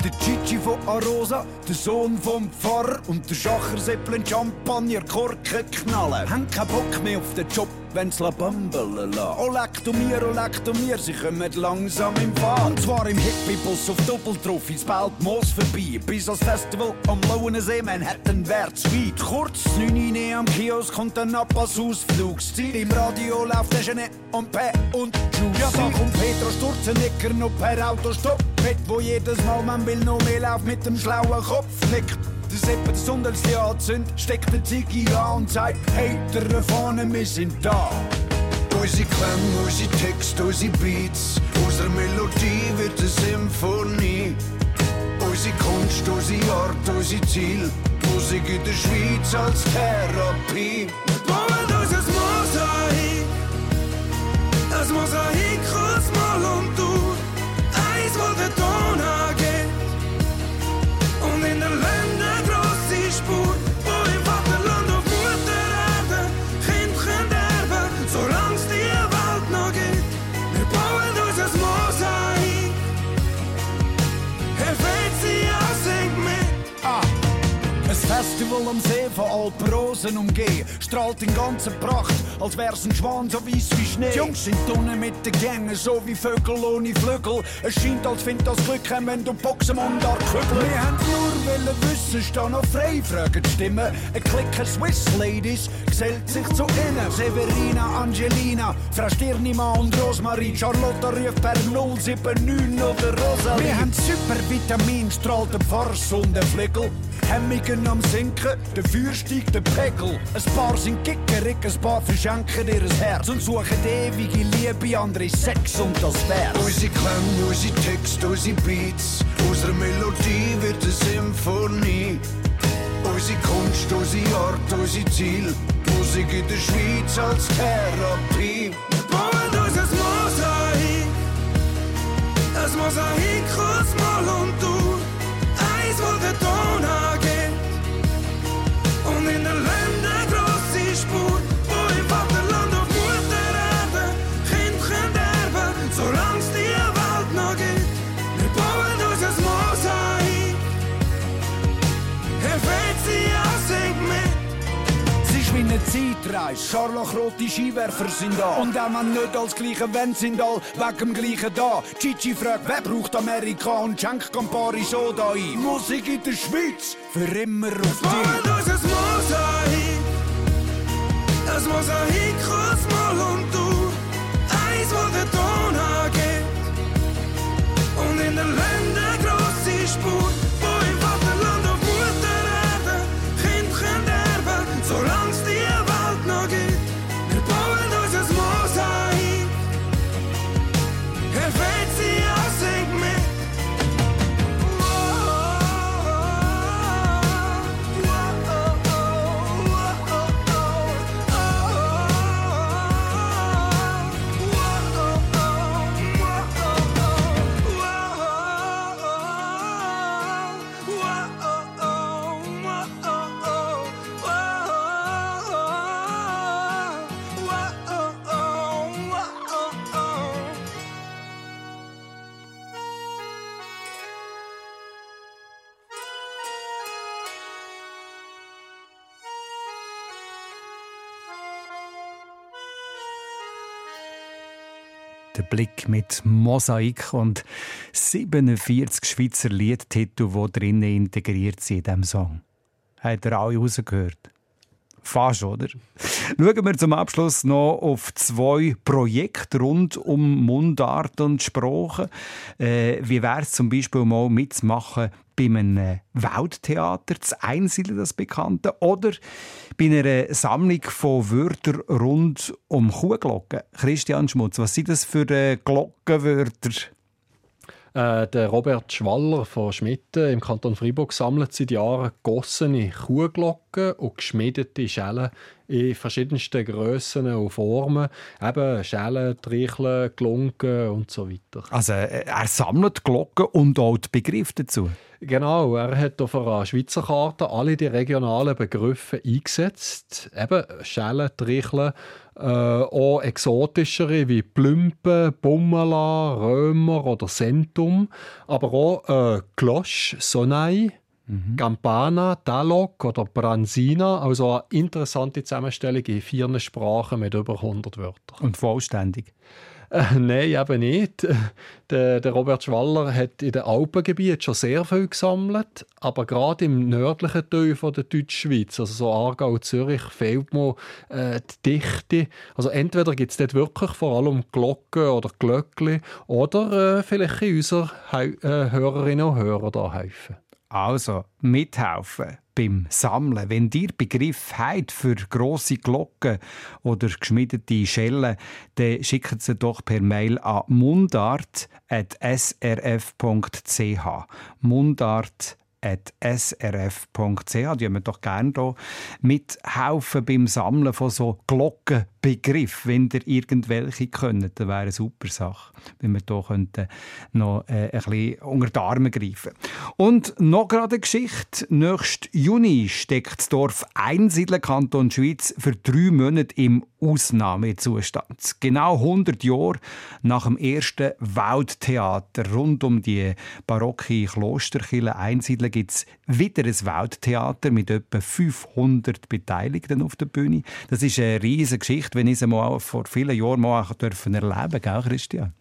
Der Gigi von Arosa, der Sohn vom Pfarrer und der Schacher Seppeln Champagner Korken knallen. Haben keinen Bock mehr auf den Job, wenn's la bambeln la. Oh leck du mir, oh leck du mir, sie kommen langsam im Fahren. Und zwar im Hippie-Bus auf Doppeltrophies, bald Moos vorbei. Bis als Festival am Lauensee, Manhattan wär's weit. Kurz, 9 Uhr am Kiosk kommt ein Nappas Ausflugsziel. Im Radio läuft der Genet und P und Juicy. Ja, da kommt Petra Sturzenegger noch per Autostopp. Mit wo jedes Mal man will noch mehr Lauf mit dem schlauen Kopf nickt. Der Seppe des Hundertste anzündet, steckt der Ziggy an und sagt, hey, der vorne, wir sind da. Unsere Klänge, unsere Texte, unsere Beats, unsere Melodie wird eine Symphonie. Unsere Kunst, unsere Art, unser Ziel, Musik in der Schweiz als Therapie. Wir bauen uns ein Mosaik, ein Mosaik aus Mal und Festival am See von Alprosen umgehen, strahlt in ganzer Pracht, als wär's ein Schwan so weiss wie Schnee. Die Jungs sind unten mit den Gängen, so wie Vögel ohne Flügel. Es scheint, als find das Glück wenn du Boxen und Kügel. Wir haben nur wollen wissen, da noch frei, fragen die Stimmen. Ein Klicker Swiss Ladies gesellt sich zu ihnen. Severina, Angelina, Frau Stirnima und Rosmarin. Charlotte ruft per 079 oder Rosalie. Wir haben super Vitamin, strahlt der Pfarrsohn der Flegel. Hemmungen am Sinken, Feuer steigt der Pegel. Ein paar sind gickerig, ein paar verschenken ihr Herz und suchen ewige Liebe, andere Sex und das Vers. Unsere Klänge, unsere Texte, unsere Beats, unsere Melodie wird eine Symphonie. Unsere Kunst, unsere Art, unser Ziel, Musik in der Schweiz als Therapie. Wir bauen uns ein Mosaik, ein Mosaik aus Zeitreise. Scharlachrote Skiwerfer sind da. Und auch man nicht als gleiche Wenn sind all wegen dem gleichen da. Gigi fragt, wer braucht Amerika und schenkt Campari Soda ein. Musik in der Schweiz, für immer auf dich. Wir uns ein Mosaik. Ein Mosaik aus Mal und du. Eins, wo der Ton angeht. Und in den Ländern Der Blick mit Mosaik und 47 Schweizer Liedtitel, die drinnen integriert sind in diesem Song. Habt ihr alle rausgehört? Fast, oder? Schauen wir zum Abschluss noch auf zwei Projekte rund um Mundart und Sprache. Äh, wie wäre es zum Beispiel mal mitzumachen bei einem Welttheater, das Einsiedeln, das Bekannte, oder bei einer Sammlung von Wörtern rund um Kuhglocken? Christian Schmutz, was sind das für äh, Glockenwörter? Äh, der Robert Schwaller von Schmitten im Kanton Freiburg sammelt seit Jahren gossene Kuhglocken und geschmiedete Schellen in verschiedensten Grössen und Formen. Eben Schellen, Tricheln, Glunken und so weiter. Also äh, er sammelt Glocken und auch die Begriffe dazu? Genau, er hat auf einer Schweizer Karte alle die regionalen Begriffe eingesetzt. Eben Schellen, Tricheln, äh, auch exotischere wie Plümpen, Bummela, Römer oder Sentum, aber auch äh, Glosch, Sonai, mhm. Campana, Dalok oder Branzina, also eine interessante Zusammenstellung in vier Sprachen mit über 100 Wörtern. Und vollständig? Äh, nein, eben nicht. Der, der, Robert Schwaller hat in den Alpengebieten schon sehr viel gesammelt, aber gerade im nördlichen Teil von der Deutschschweiz, also so Aargau, Zürich, fehlt mir äh, die Dichte. Also entweder gibt es dort wirklich vor allem Glocken oder Glöckli oder äh, vielleicht in unseren äh, Hörerinnen und Hörer da helfen. Also, mithelfen beim Sammeln. Wenn ihr Begriff habt für grosse Glocken oder geschmiedete Schellen, dann schickt sie doch per Mail an mundart.srf.ch. Mundart srf.ch. Die haben doch gerne hier mithelfen beim Sammeln von so Glockenbegriffen. Wenn ihr irgendwelche könnt, dann wäre eine super Sache, wenn wir hier noch äh, ein bisschen unter die Arme greifen Und noch gerade eine Geschichte. Nächsten Juni steckt das Dorf Einsiedeln, Kanton Schweiz, für drei Monate im Ausnahmezustand. Genau 100 Jahre nach dem ersten Waldtheater rund um die barocke Klosterkirche Einsiedeln gibt es wieder ein Welttheater mit etwa 500 Beteiligten auf der Bühne. Das ist eine riesige Geschichte, wenn ich es mal vor vielen Jahren mal erleben gell, Christian?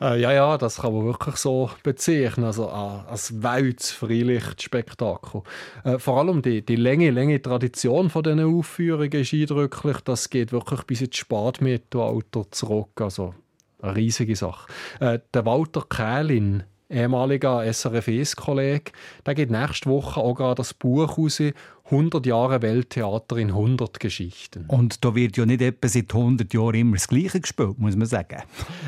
Äh, ja, ja, das kann man wirklich so bezeichnen, also äh, als Welts-Freilichtspektakel. Äh, vor allem die, die lange, lange Tradition von diesen Aufführungen ist eindrücklich. Das geht wirklich bis ins Spätmittelalter zurück, also eine riesige Sache. Äh, der Walter Kählin ehemaliger SRF-Kollege, der geht nächste Woche auch gerade das Buch raus, 100 Jahre Welttheater in 100 Geschichten. Und da wird ja nicht etwa seit 100 Jahren immer das Gleiche gespielt, muss man sagen.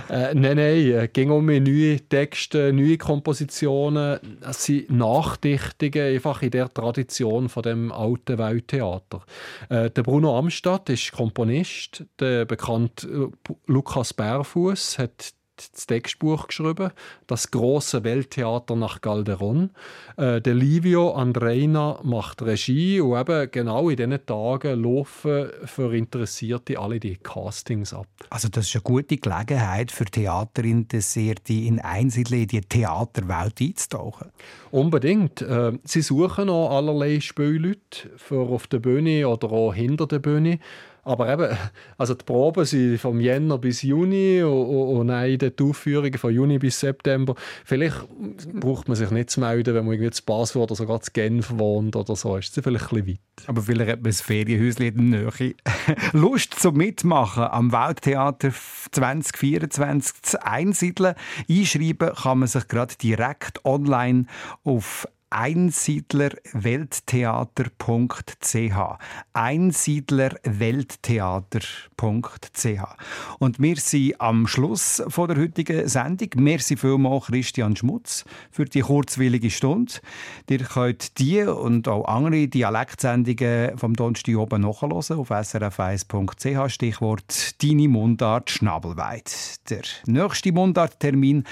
Äh, nein, nein, es ging um neue Texte, neue Kompositionen. Es sind Nachdichtungen einfach in der Tradition von dem alten Welttheater. Äh, der Bruno Amstadt ist Komponist. Der bekannte äh, Lukas Bärfuß hat das Textbuch geschrieben, das große Welttheater nach Calderon. Äh, der Livio Andreina macht Regie und eben genau in diesen Tagen laufen für Interessierte alle die Castings ab. Also das ist eine gute Gelegenheit für Theaterinteressierte in Einsiedeln in die Theaterwelt einzutauchen. Unbedingt. Äh, sie suchen auch allerlei Spielleute für auf der Bühne oder auch hinter der Bühne. Aber eben, also die Proben sind vom Jänner bis Juni und, dann die Aufführungen von Juni bis September. Vielleicht braucht man sich nicht zu melden, wenn man irgendwie zu Basel oder sogar zu Genf wohnt oder so. Ist das vielleicht ein bisschen weit. Aber vielleicht hat man ein Ferienhäuschen in der Nähe. Lust zum Mitmachen am Welttheater 2024 zu einsiedeln. Einschreiben kann man sich gerade direkt online auf einsiedlerwelttheater.ch. Einsiedlerwelttheater.ch. Und wir sind am Schluss von der heutigen Sendung. Merci vielmals Christian Schmutz für die kurzwillige Stunde. Ihr könnt die und auch andere Dialektsendungen vom Donnerstag oben nachhören auf srf1.ch. Stichwort «Deine Mundart Schnabelweit». Der nächste Mundarttermin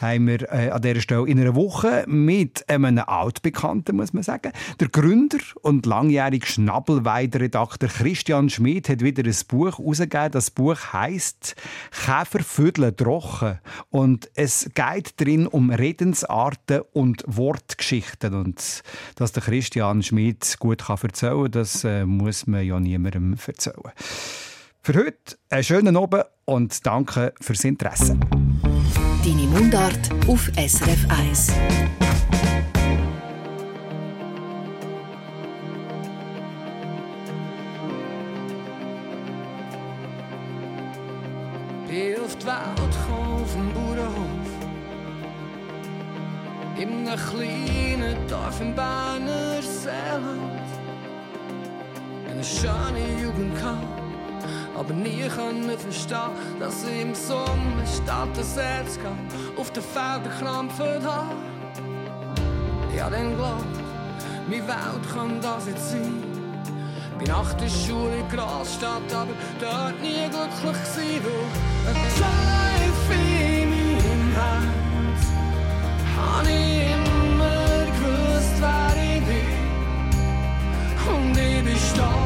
haben wir äh, an dieser Stelle in einer Woche mit einem altbekannter, muss man sagen. Der Gründer und langjährige Schnabelweide-Redakteur Christian Schmid hat wieder ein Buch herausgegeben. Das Buch heißt Käfervödel trocken und es geht darin um Redensarten und Wortgeschichten und dass der Christian Schmid gut kann erzählen, das äh, muss man ja niemandem erzählen. Für heute einen schönen Abend und danke fürs Interesse. Deine Mundart auf SRF 1. Gekommen, auf dem Bauernhof. In einem kleinen Dorf im Berner Seeland. Eine schöne Jugend gehabt, aber nie können verstehen, dass ich im Sommer statt das Herz auf den Feldern krampfen habe. Ja, dann glaubt, meine Welt kann das jetzt sein. Bin nach der Schule in Großstadt, aber dort nie glücklich gewesen, weil Zweifel in meinem Herz hab ich immer gewusst, wer ich bin. Und ich bin stolz